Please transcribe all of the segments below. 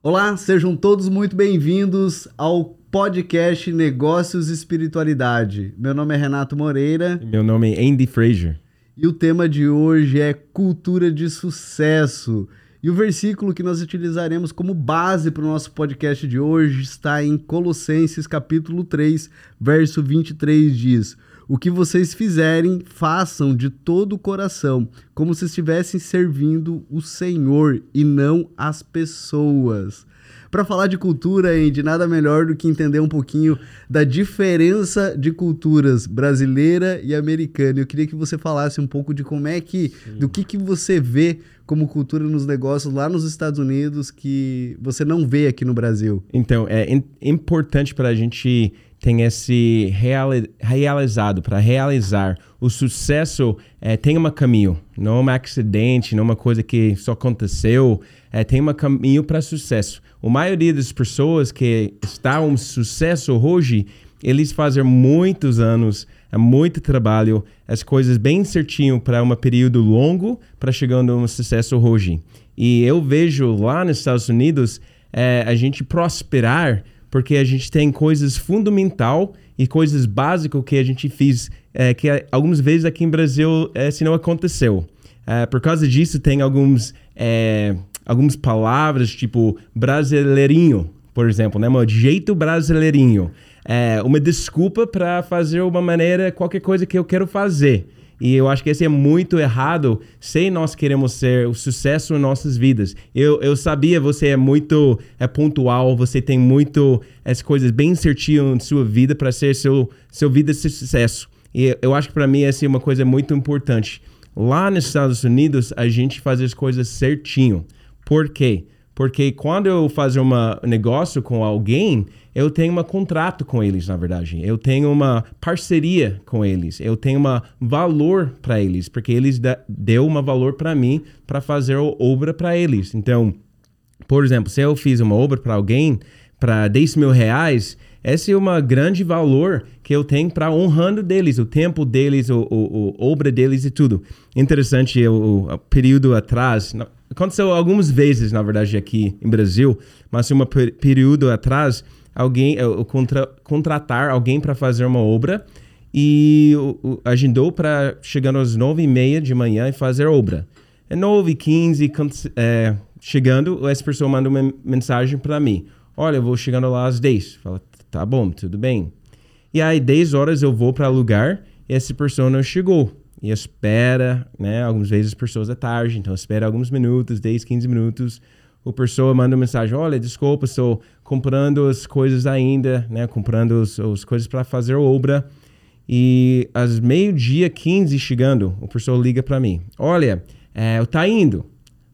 Olá, sejam todos muito bem-vindos ao podcast Negócios e Espiritualidade. Meu nome é Renato Moreira. Meu nome é Andy Fraser. E o tema de hoje é cultura de sucesso. E o versículo que nós utilizaremos como base para o nosso podcast de hoje está em Colossenses capítulo 3, verso 23 diz: o que vocês fizerem, façam de todo o coração, como se estivessem servindo o Senhor e não as pessoas. Para falar de cultura, Andy, nada melhor do que entender um pouquinho da diferença de culturas brasileira e americana. Eu queria que você falasse um pouco de como é que, Sim. do que, que você vê como cultura nos negócios lá nos Estados Unidos que você não vê aqui no Brasil. Então, é importante para a gente tem esse reali realizado, para realizar o sucesso, é, tem um caminho, não é um acidente, não é uma coisa que só aconteceu, é, tem um caminho para sucesso. A maioria das pessoas que estão um sucesso hoje, eles fazem muitos anos, é muito trabalho, as coisas bem certinho para um período longo para chegando a um sucesso hoje. E eu vejo lá nos Estados Unidos é, a gente prosperar porque a gente tem coisas fundamental e coisas básicas que a gente fez é, que algumas vezes aqui em Brasil é, se não aconteceu. É, por causa disso tem alguns é, algumas palavras tipo brasileirinho, por exemplo, né, de jeito brasileirinho, é, uma desculpa para fazer uma maneira qualquer coisa que eu quero fazer. E eu acho que esse é muito errado se nós queremos ser o sucesso em nossas vidas. Eu, eu sabia, você é muito é pontual, você tem muito as coisas bem certinho em sua vida para ser seu, seu vida de sucesso. E eu acho que para mim essa é uma coisa muito importante. Lá nos Estados Unidos, a gente faz as coisas certinho. Por quê? Porque quando eu faço um negócio com alguém, eu tenho um contrato com eles, na verdade. Eu tenho uma parceria com eles. Eu tenho um valor para eles, porque eles deu um valor para mim para fazer obra para eles. Então, por exemplo, se eu fiz uma obra para alguém para 10 mil reais, esse é um grande valor que eu tenho para honrando deles, o tempo deles, o, obra deles e tudo. Interessante, o, o período atrás, aconteceu algumas vezes, na verdade, aqui em Brasil, mas um período atrás, alguém eu, contra, contratar alguém para fazer uma obra e o, agendou para chegando às nove e meia de manhã e fazer obra. É nove, quinze, é, chegando, essa pessoa manda uma mensagem para mim. Olha, eu vou chegando lá às dez. Fala, tá bom, tudo bem. E aí, dez horas eu vou para lugar e essa pessoa não chegou e espera, né? Algumas vezes as pessoas é tarde, então espera alguns minutos, 10, 15 minutos. O pessoa manda uma mensagem: Olha, desculpa, estou comprando as coisas ainda, né? Comprando as, as coisas para fazer obra. E às meio-dia 15 chegando, o pessoa liga para mim: Olha, é, eu tá indo,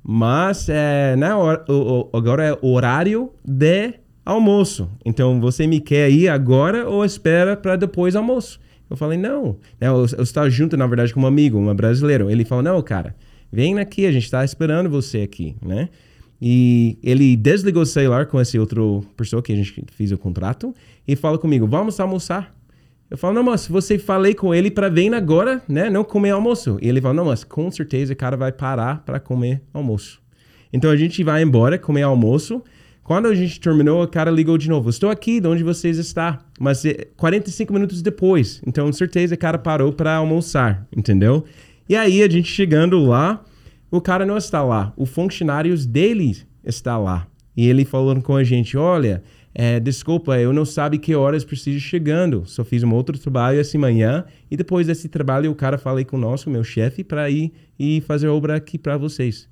mas é, na hora, o, o, agora é horário de almoço. Então você me quer ir agora ou espera para depois almoço? Eu falei, não. Né, eu, eu estava junto, na verdade, com um amigo, um brasileiro. Ele falou, não, cara, vem aqui, a gente está esperando você aqui, né? E ele desligou o celular com esse outro pessoa que a gente fez o contrato e fala comigo, vamos almoçar. Eu falo, não, mas você falei com ele para vir agora, né? Não comer almoço. E ele fala, não, mas com certeza o cara vai parar para comer almoço. Então a gente vai embora comer almoço quando a gente terminou, o cara ligou de novo. Estou aqui, de onde vocês estão? Mas 45 eh, minutos depois. Então, com certeza, o cara parou para almoçar, entendeu? E aí, a gente chegando lá, o cara não está lá. Os funcionários dele está lá. E ele falando com a gente, olha, é, desculpa, eu não sabe que horas preciso chegando. Só fiz um outro trabalho essa manhã e depois desse trabalho o cara falei com o nosso, meu chefe, para ir e fazer obra aqui para vocês.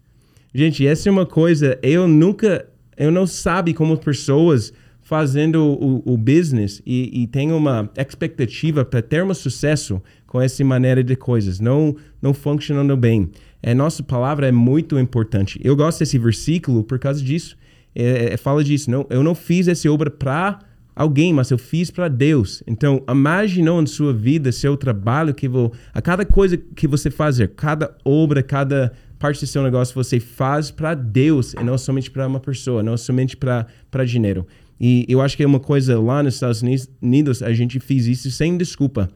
Gente, essa é uma coisa, eu nunca eu não sabe como pessoas fazendo o, o business e, e tem uma expectativa para ter um sucesso com essa maneira de coisas, não não funcionando bem. É, nossa palavra é muito importante. Eu gosto desse versículo por causa disso. É, é, fala disso. Não, eu não fiz essa obra para alguém, mas eu fiz para Deus. Então, imagine em sua vida, seu trabalho, que vou, a cada coisa que você fazer, cada obra, cada parte do seu negócio você faz para Deus e não somente para uma pessoa, não somente para dinheiro. E eu acho que é uma coisa lá nos Estados Unidos, a gente fez isso sem desculpa.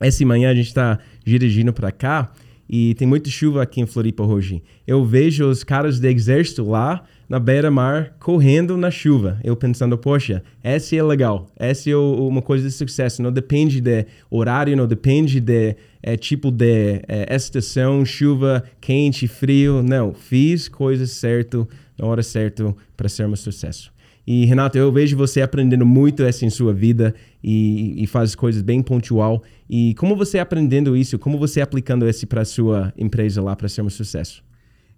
Essa manhã a gente está dirigindo para cá e tem muita chuva aqui em Floripa hoje. Eu vejo os caras do exército lá na beira-mar correndo na chuva. Eu pensando, poxa, essa é legal, essa é uma coisa de sucesso. Não depende de horário, não depende de é, tipo de é, estação, chuva, quente, frio. Não, fiz coisas certo na hora certa para ser um sucesso. E Renato, eu vejo você aprendendo muito essa em sua vida e, e faz coisas bem pontual. E como você aprendendo isso? Como você aplicando isso para sua empresa lá para ser um sucesso?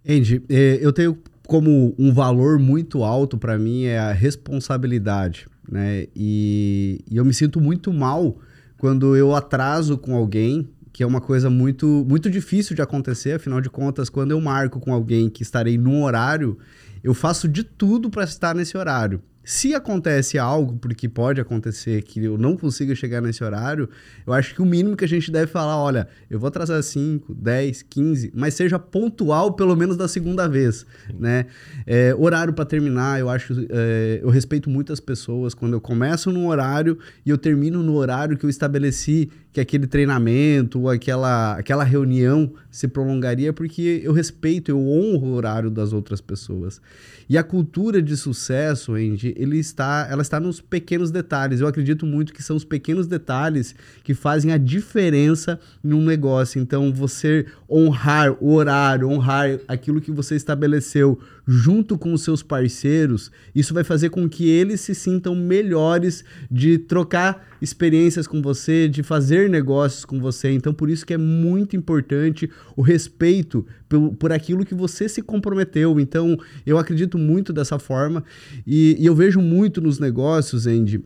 Andy, é, eu tenho como um valor muito alto para mim é a responsabilidade, né? E, e eu me sinto muito mal quando eu atraso com alguém que é uma coisa muito, muito difícil de acontecer, afinal de contas, quando eu marco com alguém que estarei num horário, eu faço de tudo para estar nesse horário. Se acontece algo, porque pode acontecer que eu não consiga chegar nesse horário, eu acho que o mínimo que a gente deve falar, olha, eu vou atrasar 5, 10, 15, mas seja pontual pelo menos da segunda vez, né? É, horário para terminar, eu acho, é, eu respeito muitas pessoas quando eu começo num horário e eu termino no horário que eu estabeleci que aquele treinamento aquela, aquela reunião se prolongaria, porque eu respeito, eu honro o horário das outras pessoas. E a cultura de sucesso, Andy, ele está, ela está nos pequenos detalhes. Eu acredito muito que são os pequenos detalhes que fazem a diferença num negócio. Então, você honrar o horário, honrar aquilo que você estabeleceu junto com os seus parceiros, isso vai fazer com que eles se sintam melhores de trocar experiências com você, de fazer negócios com você. Então, por isso que é muito importante o respeito por, por aquilo que você se comprometeu. Então, eu acredito muito dessa forma e, e eu vejo muito nos negócios, Andy,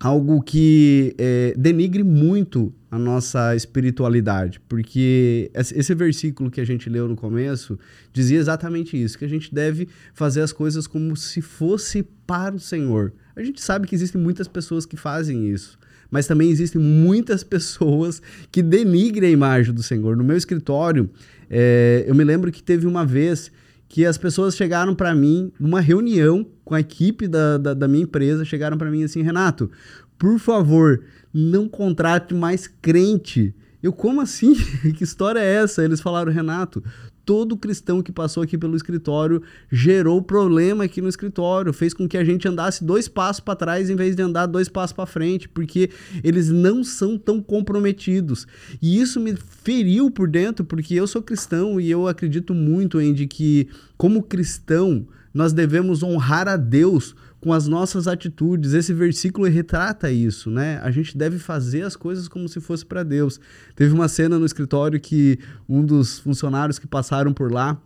algo que é, denigre muito a nossa espiritualidade, porque esse versículo que a gente leu no começo dizia exatamente isso, que a gente deve fazer as coisas como se fosse para o Senhor. A gente sabe que existem muitas pessoas que fazem isso, mas também existem muitas pessoas que denigrem a imagem do Senhor. No meu escritório, é, eu me lembro que teve uma vez que as pessoas chegaram para mim numa reunião com a equipe da, da, da minha empresa, chegaram para mim assim, Renato, por favor, não contrate mais crente. Eu, como assim? que história é essa? Eles falaram, Renato, todo cristão que passou aqui pelo escritório gerou problema aqui no escritório, fez com que a gente andasse dois passos para trás em vez de andar dois passos para frente, porque eles não são tão comprometidos. E isso me feriu por dentro, porque eu sou cristão e eu acredito muito em que como cristão nós devemos honrar a Deus com as nossas atitudes. Esse versículo retrata isso, né? A gente deve fazer as coisas como se fosse para Deus. Teve uma cena no escritório que um dos funcionários que passaram por lá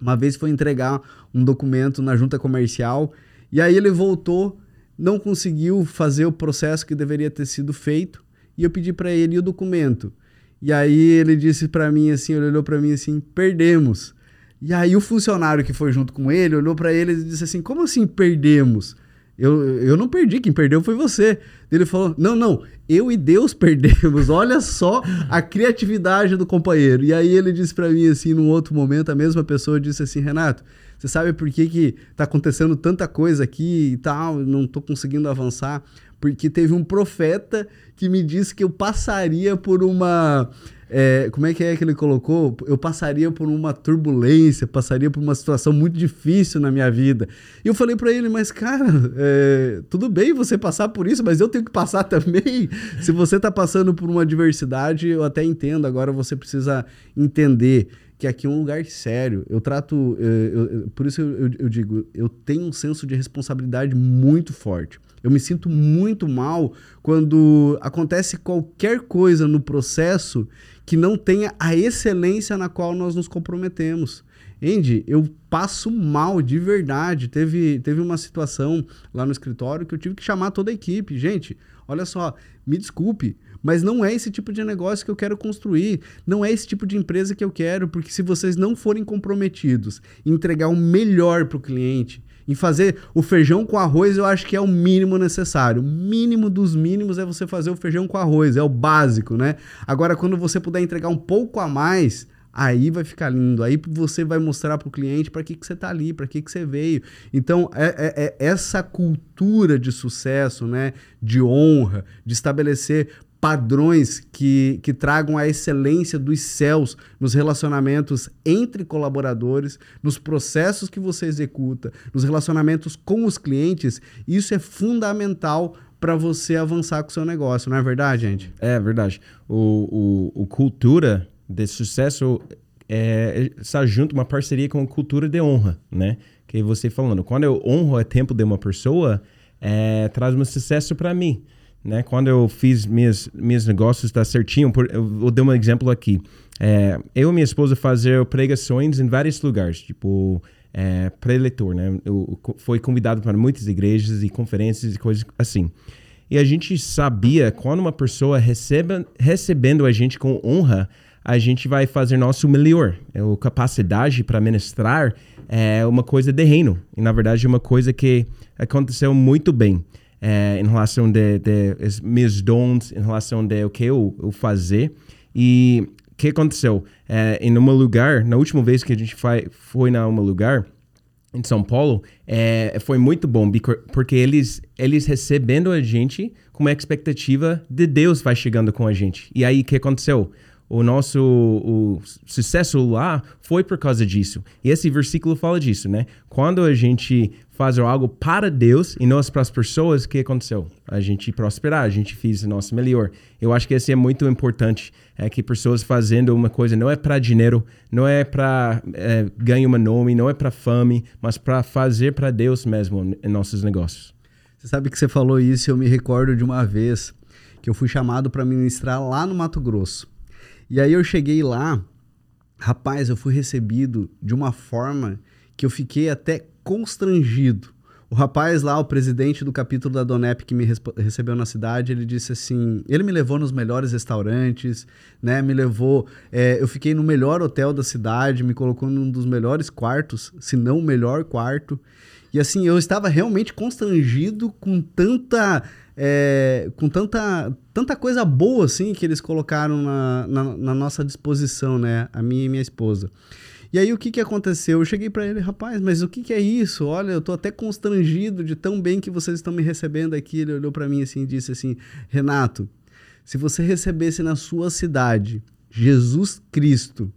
uma vez foi entregar um documento na junta comercial e aí ele voltou, não conseguiu fazer o processo que deveria ter sido feito e eu pedi para ele o documento. E aí ele disse para mim assim, ele olhou para mim assim, perdemos. E aí o funcionário que foi junto com ele olhou para ele e disse assim: Como assim perdemos? Eu, eu não perdi, quem perdeu foi você. Ele falou: Não, não, eu e Deus perdemos. Olha só a criatividade do companheiro. E aí ele disse para mim assim, num outro momento, a mesma pessoa disse assim: Renato, você sabe por que, que tá acontecendo tanta coisa aqui e tal, não tô conseguindo avançar? Porque teve um profeta que me disse que eu passaria por uma é, como é que é que ele colocou? Eu passaria por uma turbulência, passaria por uma situação muito difícil na minha vida. E eu falei para ele, mas cara, é, tudo bem você passar por isso, mas eu tenho que passar também. Se você tá passando por uma adversidade, eu até entendo. Agora você precisa entender que aqui é um lugar sério. Eu trato, é, eu, eu, por isso eu, eu digo, eu tenho um senso de responsabilidade muito forte. Eu me sinto muito mal quando acontece qualquer coisa no processo que não tenha a excelência na qual nós nos comprometemos. Andy, eu passo mal de verdade. Teve, teve uma situação lá no escritório que eu tive que chamar toda a equipe. Gente, olha só, me desculpe, mas não é esse tipo de negócio que eu quero construir. Não é esse tipo de empresa que eu quero, porque se vocês não forem comprometidos em entregar o melhor para o cliente, em fazer o feijão com arroz, eu acho que é o mínimo necessário. O mínimo dos mínimos é você fazer o feijão com arroz, é o básico, né? Agora, quando você puder entregar um pouco a mais, aí vai ficar lindo. Aí você vai mostrar para o cliente para que, que você está ali, para que, que você veio. Então, é, é, é, essa cultura de sucesso, né, de honra, de estabelecer padrões que, que tragam a excelência dos céus nos relacionamentos entre colaboradores, nos processos que você executa, nos relacionamentos com os clientes, isso é fundamental para você avançar com o seu negócio, não é verdade, gente? É verdade. O, o, o cultura de sucesso é, está junto uma parceria com cultura de honra, né? Que você falando, quando eu honro o tempo de uma pessoa, é, traz um sucesso para mim. Né? Quando eu fiz minhas, meus negócios dar certinho, por, eu vou dar um exemplo aqui. É, eu e minha esposa fazer pregações em vários lugares, tipo é, preletor, né? Eu, foi convidado para muitas igrejas e conferências e coisas assim. E a gente sabia quando uma pessoa recebe, recebendo a gente com honra, a gente vai fazer nosso melhor. A é, capacidade para ministrar é uma coisa de reino. E na verdade é uma coisa que aconteceu muito bem é, em relação de, de, meus dons, em relação de o que eu, eu fazer. E o que aconteceu? É, em um lugar, na última vez que a gente foi, foi na um lugar, em São Paulo, é, foi muito bom, porque eles, eles recebendo a gente com uma expectativa de Deus vai chegando com a gente. E aí, o que aconteceu? o nosso o sucesso lá foi por causa disso. E esse versículo fala disso, né? Quando a gente faz algo para Deus e não para as pessoas, o que aconteceu? A gente prosperar, a gente fez o nosso melhor. Eu acho que isso é muito importante, é que pessoas fazendo uma coisa não é para dinheiro, não é para é, ganhar um nome, não é para fame, mas para fazer para Deus mesmo em nossos negócios. Você sabe que você falou isso, eu me recordo de uma vez que eu fui chamado para ministrar lá no Mato Grosso. E aí eu cheguei lá, rapaz, eu fui recebido de uma forma que eu fiquei até constrangido. O rapaz lá, o presidente do capítulo da Donep que me recebeu na cidade, ele disse assim: ele me levou nos melhores restaurantes, né? Me levou. É, eu fiquei no melhor hotel da cidade, me colocou num dos melhores quartos, se não o melhor quarto. E assim, eu estava realmente constrangido com tanta é, com tanta, tanta coisa boa assim que eles colocaram na, na, na, nossa disposição, né? A minha e minha esposa. E aí o que, que aconteceu? Eu cheguei para ele, rapaz, mas o que, que é isso? Olha, eu tô até constrangido de tão bem que vocês estão me recebendo aqui. Ele olhou para mim assim e disse assim: Renato, se você recebesse na sua cidade Jesus Cristo,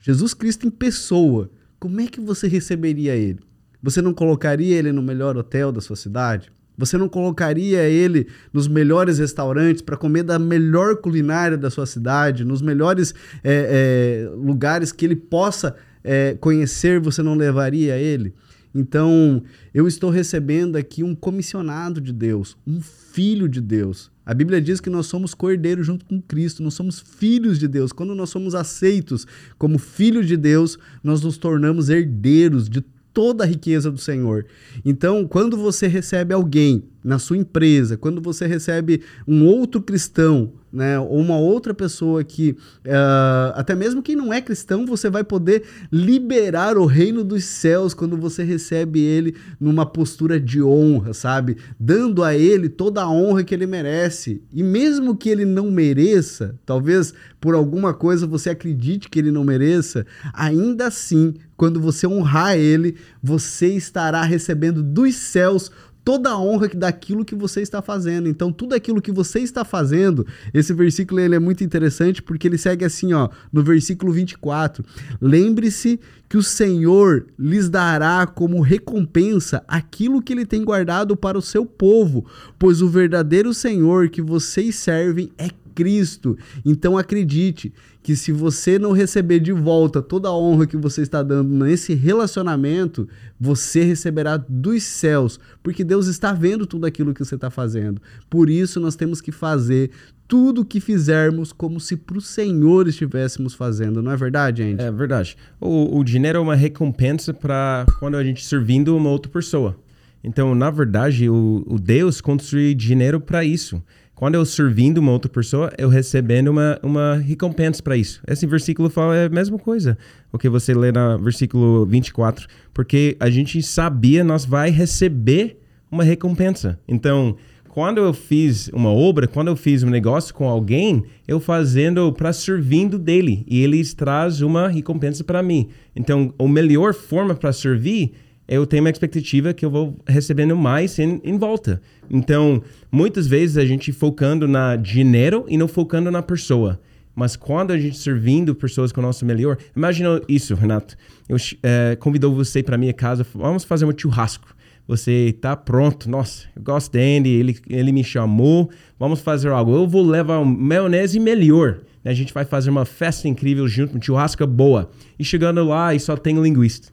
Jesus Cristo em pessoa, como é que você receberia ele? Você não colocaria ele no melhor hotel da sua cidade? Você não colocaria ele nos melhores restaurantes para comer da melhor culinária da sua cidade, nos melhores é, é, lugares que ele possa é, conhecer, você não levaria ele? Então, eu estou recebendo aqui um comissionado de Deus, um filho de Deus. A Bíblia diz que nós somos cordeiros junto com Cristo, nós somos filhos de Deus. Quando nós somos aceitos como filhos de Deus, nós nos tornamos herdeiros de toda a riqueza do Senhor. Então, quando você recebe alguém na sua empresa, quando você recebe um outro cristão, né, ou uma outra pessoa que, uh, até mesmo quem não é cristão, você vai poder liberar o reino dos céus quando você recebe ele numa postura de honra, sabe? Dando a ele toda a honra que ele merece. E mesmo que ele não mereça, talvez por alguma coisa você acredite que ele não mereça, ainda assim, quando você honrar ele, você estará recebendo dos céus toda a honra daquilo que você está fazendo. Então, tudo aquilo que você está fazendo, esse versículo ele é muito interessante porque ele segue assim, ó, no versículo 24. Lembre-se que o Senhor lhes dará como recompensa aquilo que ele tem guardado para o seu povo, pois o verdadeiro Senhor que vocês servem é Cristo. Então acredite que se você não receber de volta toda a honra que você está dando nesse relacionamento, você receberá dos céus, porque Deus está vendo tudo aquilo que você está fazendo. Por isso nós temos que fazer tudo o que fizermos como se para o Senhor estivéssemos fazendo, não é verdade, gente? É verdade. O, o dinheiro é uma recompensa para quando a gente servindo uma outra pessoa. Então, na verdade, o, o Deus construiu dinheiro para isso. Quando eu servindo uma outra pessoa, eu recebendo uma, uma recompensa para isso. Esse versículo fala é a mesma coisa, o que você lê no versículo 24. Porque a gente sabia, nós vai receber uma recompensa. Então, quando eu fiz uma obra, quando eu fiz um negócio com alguém, eu fazendo para servindo dele e eles traz uma recompensa para mim. Então, a melhor forma para servir eu tenho uma expectativa que eu vou recebendo mais em, em volta. Então, muitas vezes a gente focando na dinheiro e não focando na pessoa. Mas quando a gente servindo pessoas com o nosso melhor, imagina isso, Renato. Eu é, convidou você para minha casa, vamos fazer um churrasco. Você está pronto, nossa, eu gosto dele, ele, ele me chamou, vamos fazer algo. Eu vou levar um maionese melhor. A gente vai fazer uma festa incrível junto, um churrasco boa. E chegando lá e só tem linguista.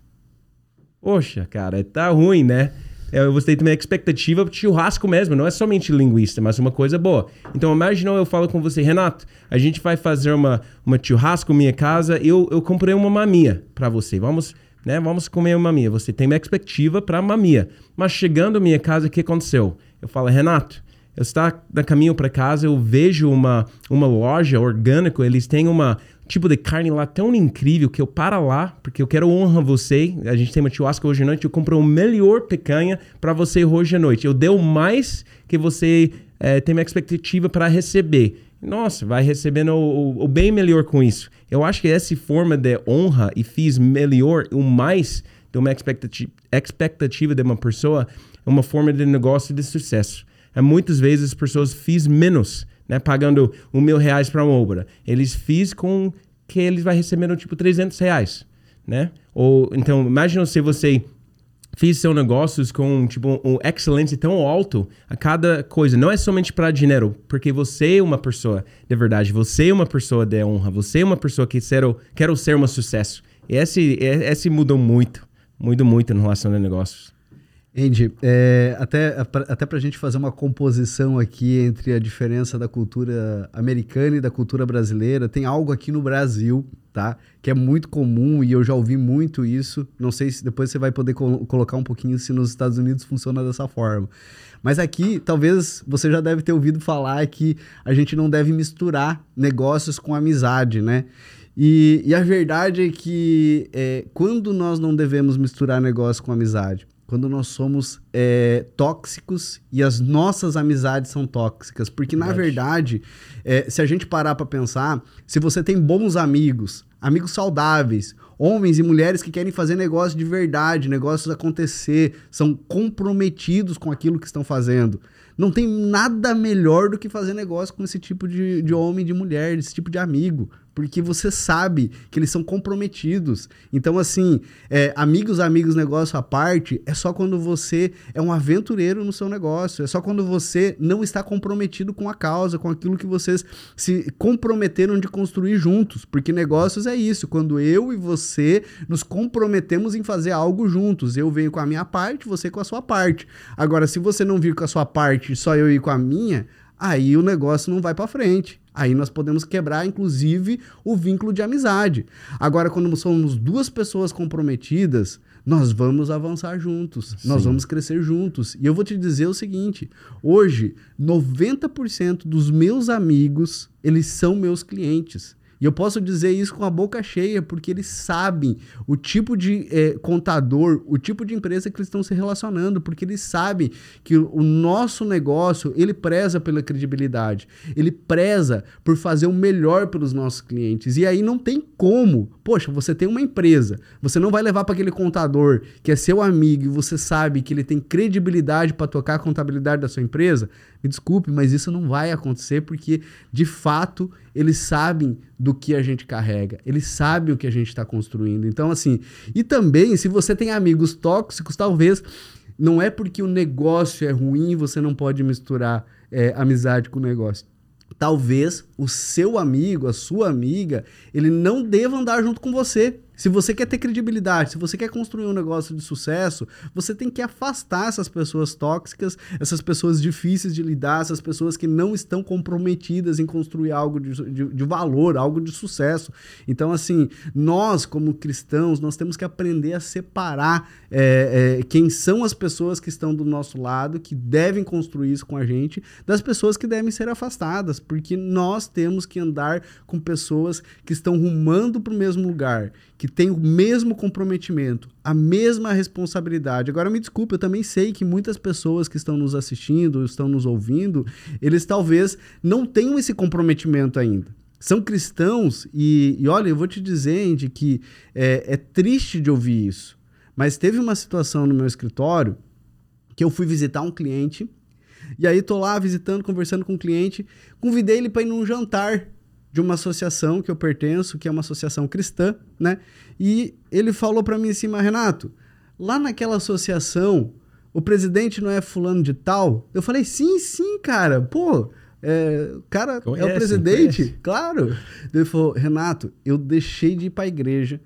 Poxa, cara, tá ruim, né? É, você tem também a expectativa de churrasco mesmo, não é somente linguista, mas uma coisa boa. Então, imagina eu falo com você, Renato, a gente vai fazer uma, uma churrasco minha casa, eu, eu comprei uma mamia para você, vamos, né, vamos comer uma mamia. Você tem uma expectativa para mamia. Mas chegando à minha casa, o que aconteceu? Eu falo, Renato, eu estou no caminho para casa, eu vejo uma, uma loja orgânica, eles têm uma tipo de carne lá tão incrível que eu para lá, porque eu quero honrar você. A gente tem uma churrasco hoje à noite, eu compro o melhor picanha para você hoje à noite. Eu dei mais que você é, tem uma expectativa para receber. Nossa, vai recebendo o, o, o, bem melhor com isso. Eu acho que essa forma de honra e fiz melhor, o mais de uma expectativa, expectativa de uma pessoa, é uma forma de negócio de sucesso. É, muitas vezes as pessoas fiz menos né, pagando um mil reais para uma obra. Eles fiz com que eles vai recebendo tipo 300 reais, né? Ou então imagina se você fiz seus negócios com tipo um excelência tão alto a cada coisa. Não é somente para dinheiro, porque você é uma pessoa de verdade, você é uma pessoa de honra, você é uma pessoa que quer, quer ser um sucesso. E esse, esse mudou muito, muito, muito em relação a negócios. Andy, é, até, até para a gente fazer uma composição aqui entre a diferença da cultura americana e da cultura brasileira, tem algo aqui no Brasil, tá? Que é muito comum e eu já ouvi muito isso. Não sei se depois você vai poder co colocar um pouquinho se nos Estados Unidos funciona dessa forma. Mas aqui, talvez você já deve ter ouvido falar que a gente não deve misturar negócios com amizade, né? E, e a verdade é que é, quando nós não devemos misturar negócio com amizade? Quando nós somos é, tóxicos e as nossas amizades são tóxicas. Porque, verdade. na verdade, é, se a gente parar para pensar, se você tem bons amigos, amigos saudáveis, homens e mulheres que querem fazer negócio de verdade, negócios acontecer, são comprometidos com aquilo que estão fazendo. Não tem nada melhor do que fazer negócio com esse tipo de, de homem, de mulher, esse tipo de amigo porque você sabe que eles são comprometidos. Então, assim, é, amigos, amigos, negócio à parte, é só quando você é um aventureiro no seu negócio, é só quando você não está comprometido com a causa, com aquilo que vocês se comprometeram de construir juntos, porque negócios é isso, quando eu e você nos comprometemos em fazer algo juntos. Eu venho com a minha parte, você com a sua parte. Agora, se você não vir com a sua parte, só eu ir com a minha, aí o negócio não vai para frente. Aí nós podemos quebrar, inclusive, o vínculo de amizade. Agora, quando somos duas pessoas comprometidas, nós vamos avançar juntos, Sim. nós vamos crescer juntos. E eu vou te dizer o seguinte: hoje, 90% dos meus amigos, eles são meus clientes. E eu posso dizer isso com a boca cheia, porque eles sabem o tipo de é, contador, o tipo de empresa que eles estão se relacionando, porque eles sabem que o nosso negócio, ele preza pela credibilidade, ele preza por fazer o melhor pelos nossos clientes. E aí não tem como. Poxa, você tem uma empresa, você não vai levar para aquele contador que é seu amigo e você sabe que ele tem credibilidade para tocar a contabilidade da sua empresa? Me desculpe, mas isso não vai acontecer porque, de fato, eles sabem do que a gente carrega, eles sabem o que a gente está construindo. Então, assim, e também, se você tem amigos tóxicos, talvez não é porque o negócio é ruim, você não pode misturar é, amizade com negócio. Talvez o seu amigo, a sua amiga, ele não deva andar junto com você. Se você quer ter credibilidade, se você quer construir um negócio de sucesso, você tem que afastar essas pessoas tóxicas, essas pessoas difíceis de lidar, essas pessoas que não estão comprometidas em construir algo de, de, de valor, algo de sucesso. Então, assim, nós, como cristãos, nós temos que aprender a separar é, é, quem são as pessoas que estão do nosso lado, que devem construir isso com a gente, das pessoas que devem ser afastadas, porque nós temos que andar com pessoas que estão rumando para o mesmo lugar, que têm o mesmo comprometimento, a mesma responsabilidade. Agora, me desculpe, eu também sei que muitas pessoas que estão nos assistindo, estão nos ouvindo, eles talvez não tenham esse comprometimento ainda. São cristãos e, e olha, eu vou te dizer, Andy, que é, é triste de ouvir isso. Mas teve uma situação no meu escritório que eu fui visitar um cliente e aí tô lá visitando, conversando com o cliente, convidei ele para ir num jantar de uma associação que eu pertenço, que é uma associação cristã, né? E ele falou para mim assim, mas Renato, lá naquela associação, o presidente não é fulano de tal? Eu falei, sim, sim, cara, pô, é, o cara conhece, é o presidente, conhece. claro. Ele falou, Renato, eu deixei de ir para a igreja,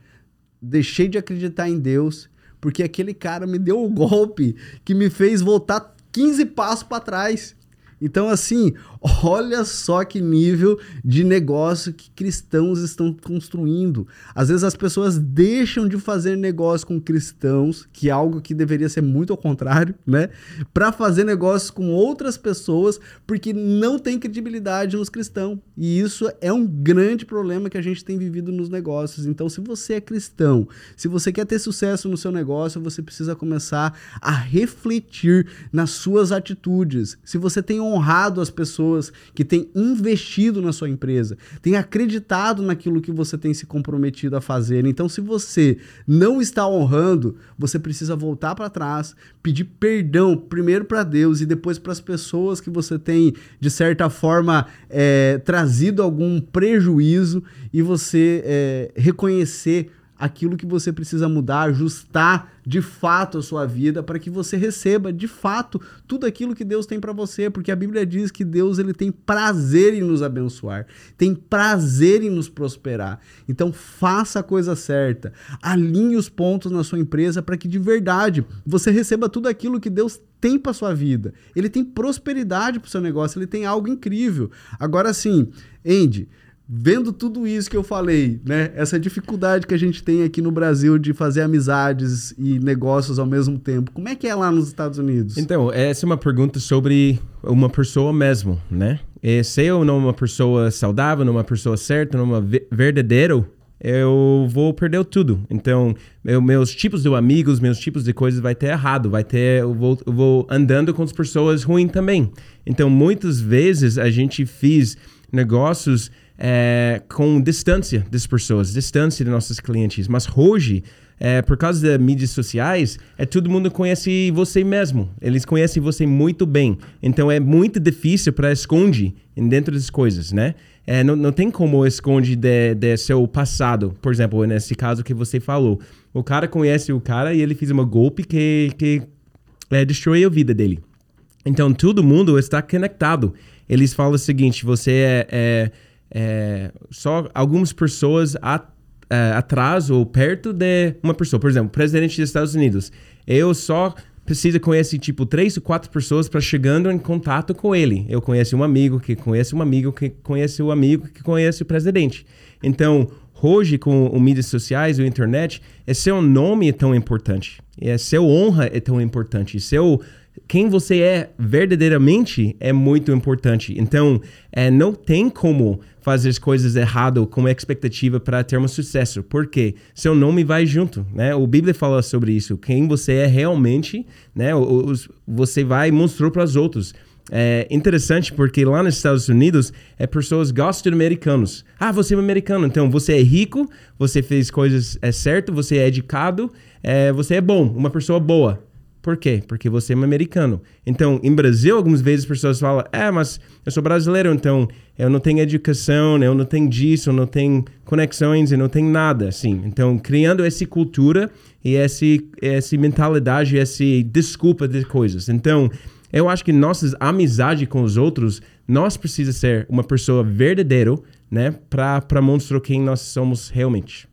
deixei de acreditar em Deus, porque aquele cara me deu o um golpe que me fez voltar 15 passos para trás. Então, assim, olha só que nível de negócio que cristãos estão construindo. Às vezes as pessoas deixam de fazer negócio com cristãos, que é algo que deveria ser muito ao contrário, né? Para fazer negócios com outras pessoas, porque não tem credibilidade nos cristãos. E isso é um grande problema que a gente tem vivido nos negócios. Então, se você é cristão, se você quer ter sucesso no seu negócio, você precisa começar a refletir nas suas atitudes. Se você tem um honrado as pessoas que têm investido na sua empresa, têm acreditado naquilo que você tem se comprometido a fazer. Então, se você não está honrando, você precisa voltar para trás, pedir perdão primeiro para Deus e depois para as pessoas que você tem, de certa forma, é, trazido algum prejuízo e você é, reconhecer aquilo que você precisa mudar, ajustar de fato a sua vida para que você receba de fato tudo aquilo que Deus tem para você, porque a Bíblia diz que Deus ele tem prazer em nos abençoar, tem prazer em nos prosperar. Então faça a coisa certa, alinhe os pontos na sua empresa para que de verdade você receba tudo aquilo que Deus tem para sua vida. Ele tem prosperidade para o seu negócio, ele tem algo incrível. Agora sim, Andy, vendo tudo isso que eu falei, né? Essa dificuldade que a gente tem aqui no Brasil de fazer amizades e negócios ao mesmo tempo. Como é que é lá nos Estados Unidos? Então, essa é uma pergunta sobre uma pessoa mesmo, né? E se eu não uma pessoa saudável, não uma pessoa certa, não uma verdadeiro, eu vou perder tudo. Então, eu, meus tipos de amigos, meus tipos de coisas vai ter errado, vai ter eu vou, eu vou andando com as pessoas ruins também. Então, muitas vezes a gente fez negócios é, com distância das pessoas, distância dos nossos clientes. Mas hoje, é, por causa das mídias sociais, é todo mundo conhece você mesmo. Eles conhecem você muito bem. Então é muito difícil para esconder dentro das coisas, né? É, não, não tem como esconder de, de seu passado. Por exemplo, nesse caso que você falou. O cara conhece o cara e ele fez um golpe que, que é, destruiu a vida dele. Então todo mundo está conectado. Eles falam o seguinte: você é, é só algumas pessoas at, é, atrás ou perto de uma pessoa. Por exemplo, presidente dos Estados Unidos. Eu só preciso conhecer tipo três ou quatro pessoas para chegando em contato com ele. Eu conheço um amigo que conhece um amigo que conhece o um amigo que conhece o presidente. Então, hoje com os mídias sociais, a internet, é seu nome é tão importante. É seu honra é tão importante. Seu quem você é verdadeiramente é muito importante. Então, é, não tem como fazer as coisas errado com expectativa para ter um sucesso, porque seu nome vai junto, né? O Bíblia fala sobre isso. Quem você é realmente, né? Os, você vai mostrar para os outros. É interessante porque lá nos Estados Unidos, é, pessoas gostam de americanos. Ah, você é americano, então você é rico, você fez coisas é certo, você é educado, é, você é bom, uma pessoa boa. Por quê? Porque você é um americano. Então, em Brasil, algumas vezes as pessoas falam: é, mas eu sou brasileiro, então eu não tenho educação, eu não tenho disso, eu não tenho conexões, eu não tenho nada, assim. Então, criando essa cultura e essa, essa mentalidade, essa desculpa de coisas. Então, eu acho que nossas amizade com os outros, nós precisamos ser uma pessoa verdadeira, né, para mostrar quem nós somos realmente.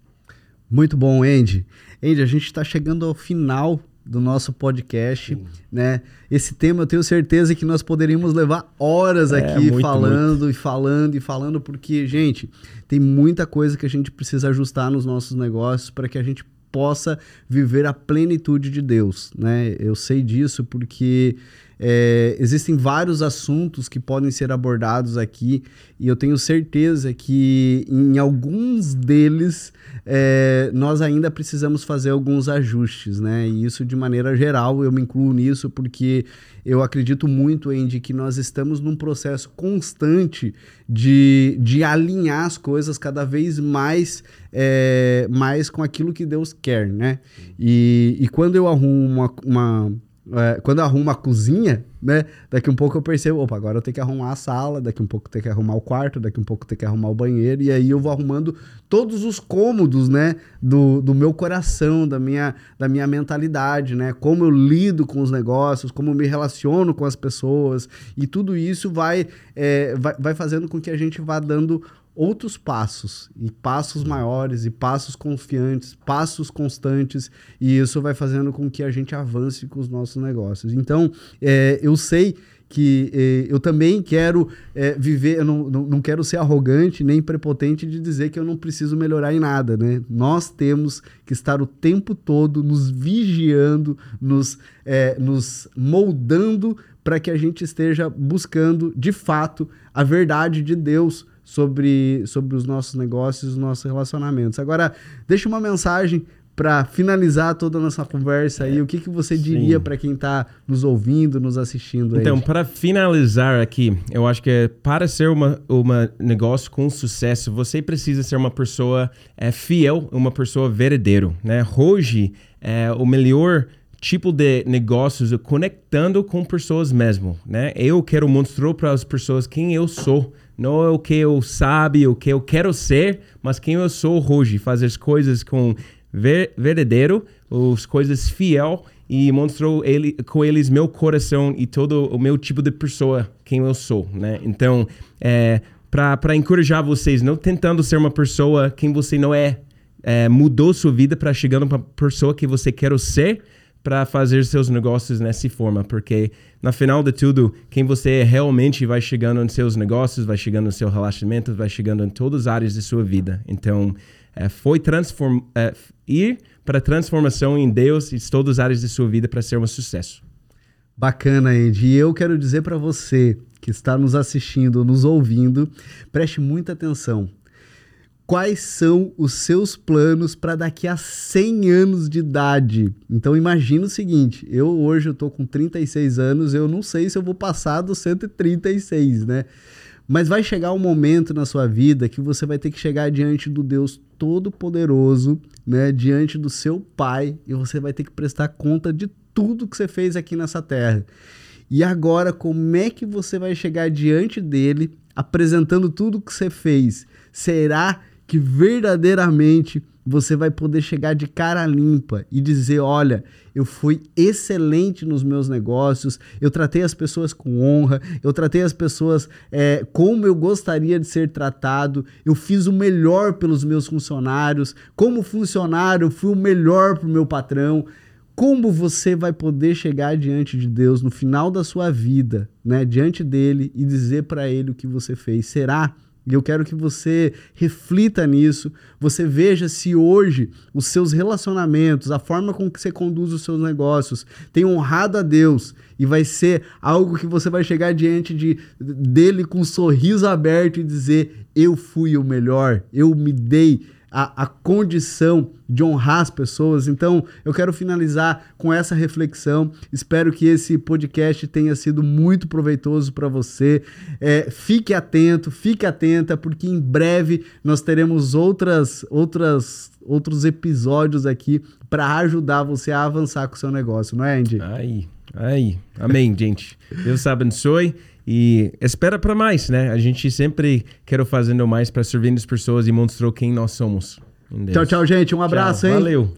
Muito bom, Andy. Andy, a gente está chegando ao final do nosso podcast, Sim. né? Esse tema eu tenho certeza que nós poderíamos levar horas é, aqui muito, falando muito. e falando e falando, porque, gente, tem muita coisa que a gente precisa ajustar nos nossos negócios para que a gente possa viver a plenitude de Deus, né? Eu sei disso porque É, existem vários assuntos que podem ser abordados aqui e eu tenho certeza que em alguns deles é, nós ainda precisamos fazer alguns ajustes, né? E isso de maneira geral, eu me incluo nisso porque eu acredito muito em que nós estamos num processo constante de, de alinhar as coisas cada vez mais, é, mais com aquilo que Deus quer, né? E, e quando eu arrumo uma, uma é, quando arrumo a cozinha, né? Daqui um pouco eu percebo, opa, agora eu tenho que arrumar a sala, daqui um pouco eu tenho que arrumar o quarto, daqui um pouco eu tenho que arrumar o banheiro, e aí eu vou arrumando todos os cômodos, né? Do, do meu coração, da minha, da minha mentalidade, né? Como eu lido com os negócios, como eu me relaciono com as pessoas, e tudo isso vai, é, vai, vai fazendo com que a gente vá dando outros passos, e passos maiores, e passos confiantes, passos constantes, e isso vai fazendo com que a gente avance com os nossos negócios. Então, é, eu sei que é, eu também quero é, viver, eu não, não, não, quero ser arrogante nem prepotente de dizer que eu não preciso melhorar em nada, né? Nós temos que estar o tempo todo nos vigiando, nos, é, nos moldando para que a gente esteja buscando de fato a verdade de Deus sobre, sobre os nossos negócios, os nossos relacionamentos. Agora, deixa uma mensagem para finalizar toda a nossa conversa aí, o que, que você diria para quem está nos ouvindo, nos assistindo aí? Então, para finalizar aqui, eu acho que para ser uma, uma negócio com sucesso, você precisa ser uma pessoa é, fiel, uma pessoa verdadeira, né? Hoje, é, o melhor tipo de negócios conectando com pessoas mesmo, né? Eu quero mostrar para as pessoas quem eu sou, não é o que eu sabe, o que eu quero ser, mas quem eu sou hoje. Fazer as coisas com ver, verdadeiro, as coisas fiel e mostrou ele, com eles meu coração e todo o meu tipo de pessoa, quem eu sou, né? Então, é, para encorajar vocês, não tentando ser uma pessoa quem você não é, é mudou sua vida para chegando para pessoa que você quer ser, para fazer seus negócios nessa forma, porque no final de tudo, quem você é realmente vai chegando nos seus negócios, vai chegando no seu relacionamento, vai chegando em todas as áreas de sua vida. Então, é, foi transform, é, ir para a transformação em Deus e todas as áreas de sua vida para ser um sucesso. Bacana, Andy. E eu quero dizer para você que está nos assistindo, nos ouvindo, preste muita atenção quais são os seus planos para daqui a 100 anos de idade. Então imagina o seguinte, eu hoje eu tô com 36 anos, eu não sei se eu vou passar dos 136, né? Mas vai chegar um momento na sua vida que você vai ter que chegar diante do Deus Todo-Poderoso, né? Diante do seu Pai, e você vai ter que prestar conta de tudo que você fez aqui nessa terra. E agora, como é que você vai chegar diante dele, apresentando tudo que você fez? Será que verdadeiramente você vai poder chegar de cara limpa e dizer: olha, eu fui excelente nos meus negócios, eu tratei as pessoas com honra, eu tratei as pessoas é, como eu gostaria de ser tratado, eu fiz o melhor pelos meus funcionários, como funcionário, eu fui o melhor para o meu patrão. Como você vai poder chegar diante de Deus no final da sua vida, né, diante dele e dizer para ele o que você fez? Será? E eu quero que você reflita nisso, você veja se hoje os seus relacionamentos, a forma com que você conduz os seus negócios, tem honrado a Deus e vai ser algo que você vai chegar diante de, dele com um sorriso aberto e dizer: Eu fui o melhor, eu me dei a, a condição de honrar as pessoas. Então, eu quero finalizar com essa reflexão. Espero que esse podcast tenha sido muito proveitoso para você. É, fique atento, fique atenta, porque em breve nós teremos outras, outras, outros episódios aqui para ajudar você a avançar com o seu negócio, não é, Andy? Aí, aí. Amém, gente. Deus abençoe. E espera para mais, né? A gente sempre quer fazendo mais para servir as pessoas e mostrou quem nós somos. Tchau, tchau, gente. Um abraço, tchau. hein? Valeu.